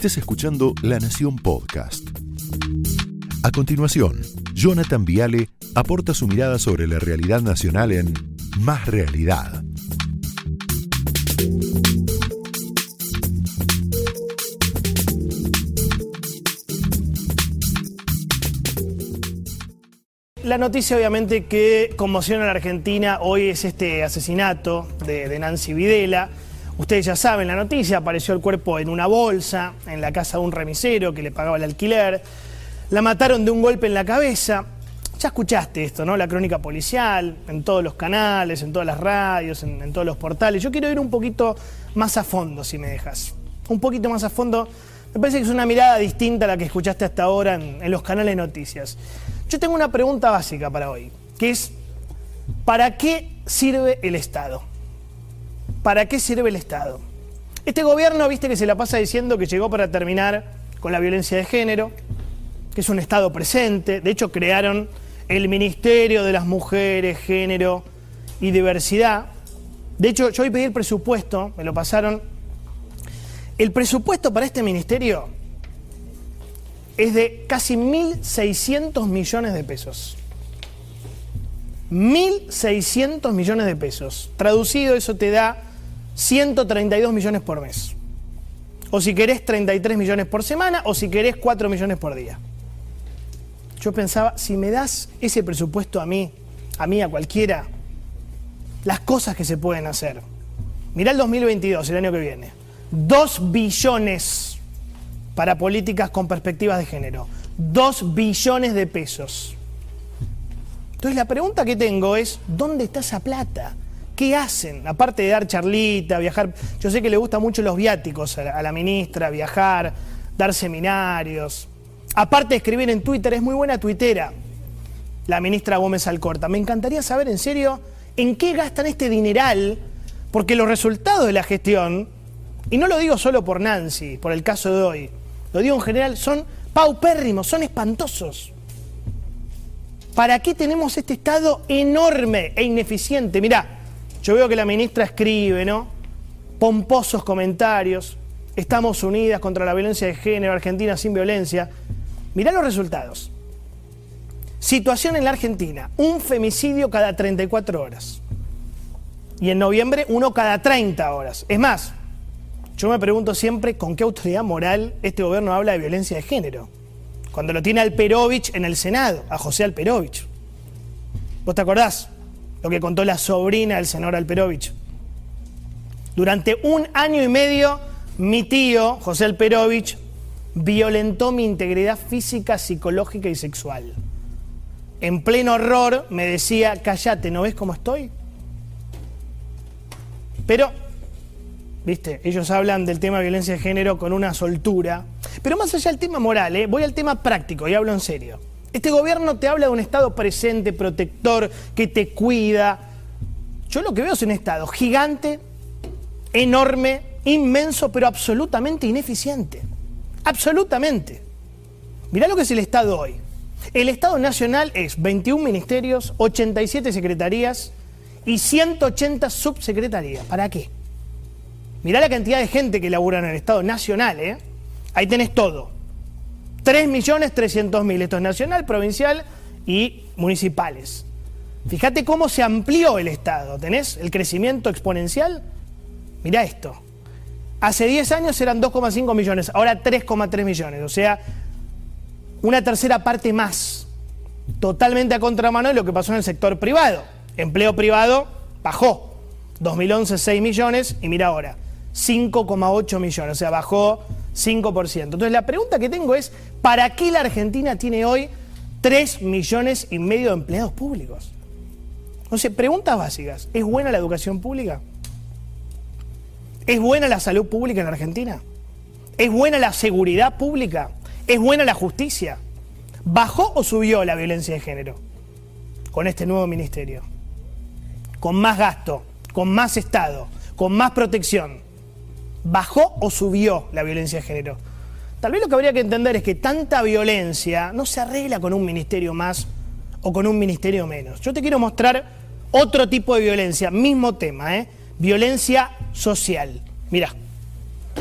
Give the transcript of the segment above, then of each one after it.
estés escuchando La Nación Podcast. A continuación, Jonathan Viale aporta su mirada sobre la realidad nacional en Más Realidad. La noticia obviamente que conmociona a la Argentina hoy es este asesinato de, Nancy Videla. Ustedes ya saben la noticia, apareció el cuerpo en una bolsa, en la casa de un remisero que le pagaba el alquiler. La mataron de un golpe en la cabeza. Ya escuchaste esto, ¿no? La crónica policial, en todos los canales, en todas las radios, en, todos los portales. Yo quiero ir un poquito más a fondo, si me dejas. Un poquito más a fondo. Me parece que es una mirada distinta a la que escuchaste hasta ahora en, en los canales noticias. Yo tengo una pregunta básica para hoy, que es, ¿para qué sirve el Estado? ¿Para qué sirve el Estado? Este gobierno, viste que se la pasa diciendo que llegó para terminar con la violencia de género, que es un Estado presente, de hecho crearon el Ministerio de las Mujeres, Género y Diversidad. De hecho, yo hoy pedí el presupuesto, me lo pasaron. El presupuesto para este ministerio es de casi 1.600 millones de pesos. 1.600 millones de pesos. Traducido, eso te da 132 millones por mes. O si querés 33 millones por semana, o si querés 4 millones por día. Yo pensaba, si me das ese presupuesto a mí, a mí, a cualquiera, las cosas que se pueden hacer. Mirá el 2022, el año que viene. 2 billones para políticas con perspectivas de género. 2 billones de pesos. Entonces la pregunta que tengo es, ¿dónde está esa plata? ¿Qué hacen? Aparte de dar charlita, viajar. Yo sé que le gustan mucho los viáticos a la, ministra, viajar, dar seminarios. Aparte de escribir en Twitter, es muy buena tuitera la ministra Gómez Alcorta. Me encantaría saber en serio en qué gastan este dineral, porque los resultados de la gestión, y no lo digo solo por Nancy, por el caso de hoy, lo digo en general, son paupérrimos, son espantosos. ¿Para qué tenemos este Estado enorme e ineficiente? Mirá, yo veo que la ministra escribe, ¿no? Pomposos comentarios. Estamos unidas contra la violencia de género, Argentina sin violencia. Mirá los resultados. Situación en la Argentina, un femicidio cada 34 horas. Y en noviembre uno cada 30 horas. Es más, yo me pregunto siempre con qué autoridad moral este gobierno habla de violencia de género. Cuando lo tiene Alperovich en el Senado, a José Alperovich. ¿Vos te acordás lo que contó la sobrina del senador Alperovich? Durante un año y medio, mi tío, José Alperovich, violentó mi integridad física, psicológica y sexual. En pleno horror me decía, cállate, ¿no ves cómo estoy? Pero, viste, ellos hablan del tema de violencia de género con una soltura. Pero más allá del tema moral, ¿eh? voy al tema práctico y hablo en serio. Este gobierno te habla de un Estado presente, protector, que te cuida. Yo lo que veo es un Estado gigante, enorme, inmenso, pero absolutamente ineficiente. Absolutamente. Mirá lo que es el Estado hoy. El Estado Nacional es 21 ministerios, 87 secretarías y 180 subsecretarías. ¿Para qué? Mirá la cantidad de gente que labura en el Estado Nacional, ¿eh? Ahí tenés todo. 3.300.000. Esto es nacional, provincial y municipales. Fíjate cómo se amplió el Estado. ¿Tenés el crecimiento exponencial? Mirá esto. Hace 10 años eran 2,5 millones, ahora 3,3 millones. O sea, una tercera parte más. Totalmente a contramano de lo que pasó en el sector privado. Empleo privado bajó. 2011 6 millones y mira ahora, 5,8 millones. O sea, bajó 5%. Entonces la pregunta que tengo es, ¿para qué la Argentina tiene hoy 3 millones y medio de empleados públicos? Entonces, preguntas básicas. ¿Es buena la educación pública? ¿Es buena la salud pública en Argentina? ¿Es buena la seguridad pública? ¿Es buena la justicia? ¿Bajó o subió la violencia de género con este nuevo ministerio? Con más gasto, con más Estado, con más protección. ¿Bajó o subió la violencia de género? Tal vez lo que habría que entender es que tanta violencia no se arregla con un ministerio más o con un ministerio menos. Yo te quiero mostrar otro tipo de violencia, mismo tema, ¿eh? violencia social. Mira,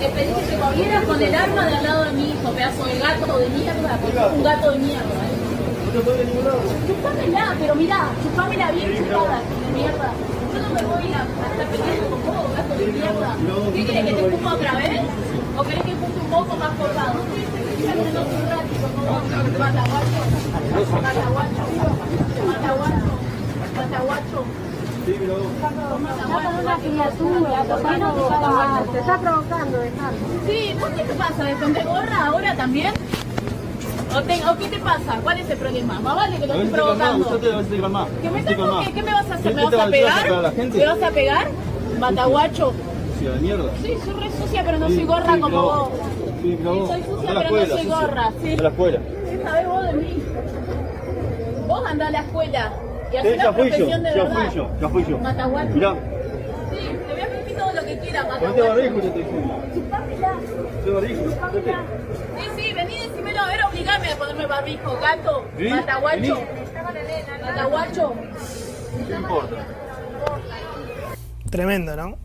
Le pedí que se con el arma de al lado de mi hijo, pedazo de gato de mierda, un gato de mierda. ¿Eh? No te puede ningún lado. Chupámela, pero mirá, chupámela bien chupada, mierda. Yo no me voy a, estar peleando con vos, gato de mierda. ¿Qué querés que te escupa otra vez? ¿O querés que escupe un poco más colgado? Mataguacho, mataguacho, mataguacho, mataguacho. Sí, pero... una criatura, te está provocando, Sí, ¿por qué te pasa? ¿De gorra ahora también? ¿O, te, ¿O, qué te pasa? ¿Cuál es el problema? Más vale que lo estoy provocando. ¿Qué me, ¿Qué, ¿Qué me vas a hacer? ¿Me vas a pegar? ¿Me vas a pegar? Mataguacho. Sucia de mierda. Sí, soy re sucia, pero no soy gorra como vos. Sí, pero soy sucia, pero no soy gorra. Sí. A la escuela. ¿Qué sabés vos de mí? Vos andás a la escuela. Y sí, ya fui yo, ya fui yo, ya fui yo. Mataguacho. Mirá. Sí, te voy a permitir todo lo que quieras, Mataguacho. Ponte barbijo y te estoy Chupámela. Chupámela. Sí, sí, vení, decímelo, era obligarme a ponerme barbijo, gato. ¿Sí? Mataguacho. Mataguacho. No importa. Tremendo, ¿no?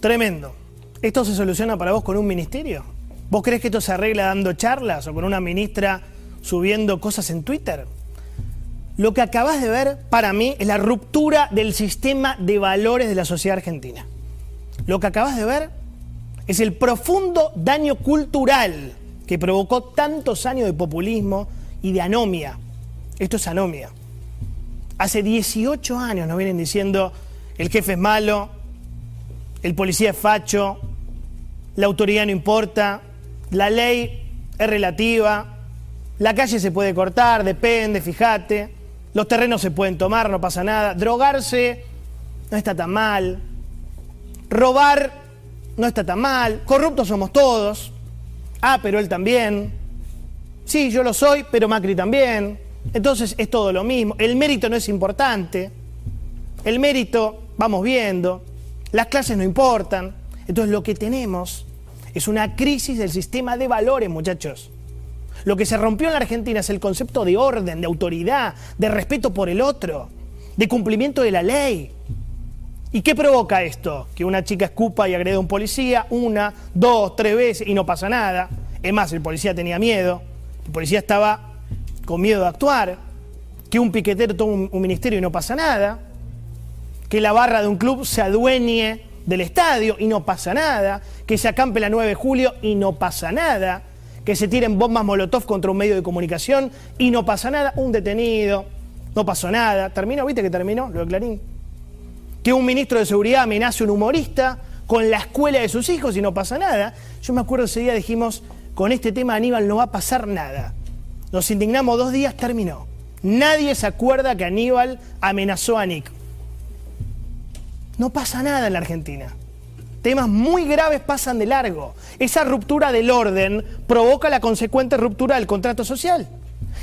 Tremendo. ¿Esto se soluciona para vos con un ministerio? ¿Vos crees que esto se arregla dando charlas o con una ministra subiendo cosas en Twitter? Lo que acabas de ver para mí es la ruptura del sistema de valores de la sociedad argentina. Lo que acabas de ver es el profundo daño cultural que provocó tantos años de populismo y de anomia. Esto es anomia. Hace 18 años nos vienen diciendo el jefe es malo, el policía es facho, la autoridad no importa, la ley es relativa, la calle se puede cortar, depende, fíjate. Los terrenos se pueden tomar, no pasa nada. Drogarse no está tan mal. Robar no está tan mal. Corruptos somos todos. Ah, pero él también. Sí, yo lo soy, pero Macri también. Entonces es todo lo mismo. El mérito no es importante. El mérito, vamos viendo. Las clases no importan. Entonces lo que tenemos es una crisis del sistema de valores, muchachos. Lo que se rompió en la Argentina es el concepto de orden, de autoridad, de respeto por el otro, de cumplimiento de la ley. ¿Y qué provoca esto? Que una chica escupa y agrede a un policía una, dos, tres veces y no pasa nada. Es más, el policía tenía miedo, el policía estaba con miedo de actuar, que un piquetero tome un, ministerio y no pasa nada, que la barra de un club se adueñe del estadio y no pasa nada, que se acampe la 9 de julio y no pasa nada, que se tiren bombas Molotov contra un medio de comunicación y no pasa nada, un detenido, no pasó nada. ¿Terminó? ¿Viste que terminó lo de Clarín? Que un ministro de seguridad amenace a un humorista con la escuela de sus hijos y no pasa nada. Yo me acuerdo ese día dijimos, con este tema Aníbal no va a pasar nada. Nos indignamos dos días, terminó. Nadie se acuerda que Aníbal amenazó a Nick. No pasa nada en la Argentina temas muy graves pasan de largo. Esa ruptura del orden provoca la consecuente ruptura del contrato social.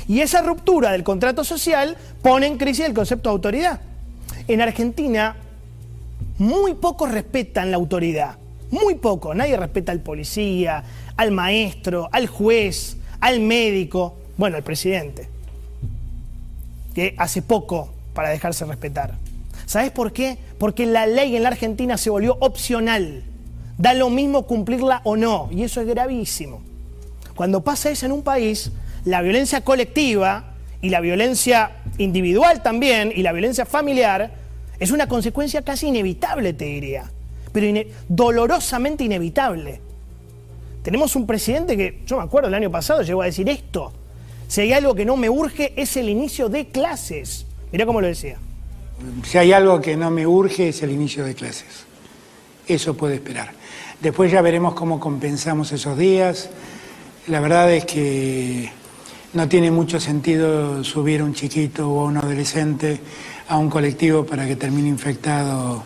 Y esa ruptura del contrato social pone en crisis el concepto de autoridad. En Argentina, muy pocos respetan la autoridad. Muy poco. Nadie respeta al policía, al maestro, al juez, al médico, bueno, al presidente, que hace poco para dejarse respetar. ¿Sabes por qué? Porque la ley en la Argentina se volvió opcional. Da lo mismo cumplirla o no, y eso es gravísimo. Cuando pasa eso en un país, la violencia colectiva y la violencia individual también, y la violencia familiar, es una consecuencia casi inevitable, te diría, pero dolorosamente inevitable. Tenemos un presidente que, yo me acuerdo, el año pasado llegó a decir esto, si hay algo que no me urge es el inicio de clases. Mirá cómo lo decía. Si hay algo que no me urge es el inicio de clases. Eso puede esperar. Después ya veremos cómo compensamos esos días. La verdad es que no tiene mucho sentido subir a un chiquito o a un adolescente a un colectivo para que termine infectado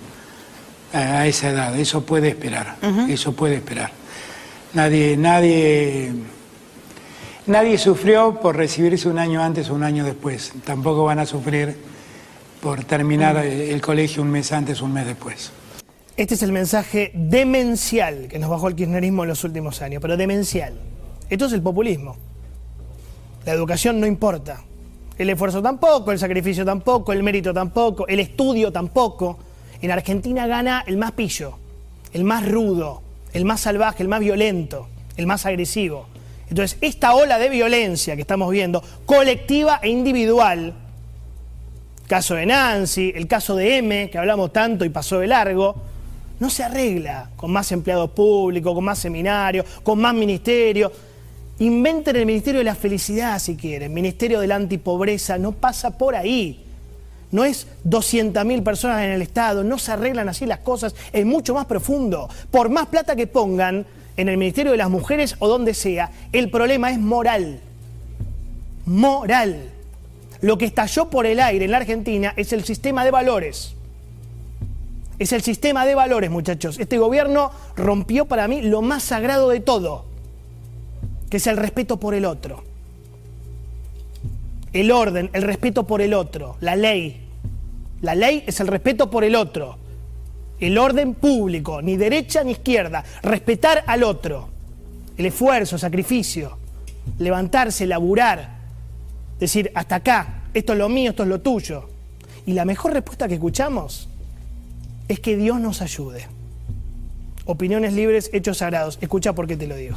a esa edad. Eso puede esperar. Eso puede esperar. Nadie, nadie, nadie sufrió por recibirse un año antes o un año después. Tampoco van a sufrir por terminar el colegio un mes antes o un mes después. Este es el mensaje demencial que nos bajó el kirchnerismo en los últimos años, pero demencial. Esto es el populismo. La educación no importa. El esfuerzo tampoco, el sacrificio tampoco, el mérito tampoco, el estudio tampoco. En Argentina gana el más pillo, el más rudo, el más salvaje, el más violento, el más agresivo. Entonces, esta ola de violencia que estamos viendo, colectiva e individual, caso de Nancy, el caso de M, que hablamos tanto y pasó de largo, no se arregla con más empleados públicos, con más seminarios, con más ministerios. Inventen el Ministerio de la Felicidad si quieren, Ministerio de la Antipobreza, no pasa por ahí. No es 200.000 personas en el Estado, no se arreglan así las cosas, es mucho más profundo. Por más plata que pongan en el Ministerio de las Mujeres o donde sea, el problema es moral. Moral. Lo que estalló por el aire en la Argentina es el sistema de valores. Es el sistema de valores, muchachos. Este gobierno rompió para mí lo más sagrado de todo, que es el respeto por el otro. El orden, el respeto por el otro, la ley. La ley es el respeto por el otro. El orden público, ni derecha ni izquierda. Respetar al otro. El esfuerzo, sacrificio. Levantarse, laburar. Decir, hasta acá, esto es lo mío, esto es lo tuyo. Y la mejor respuesta que escuchamos es que Dios nos ayude. Opiniones libres, hechos sagrados. Escucha por qué te lo digo.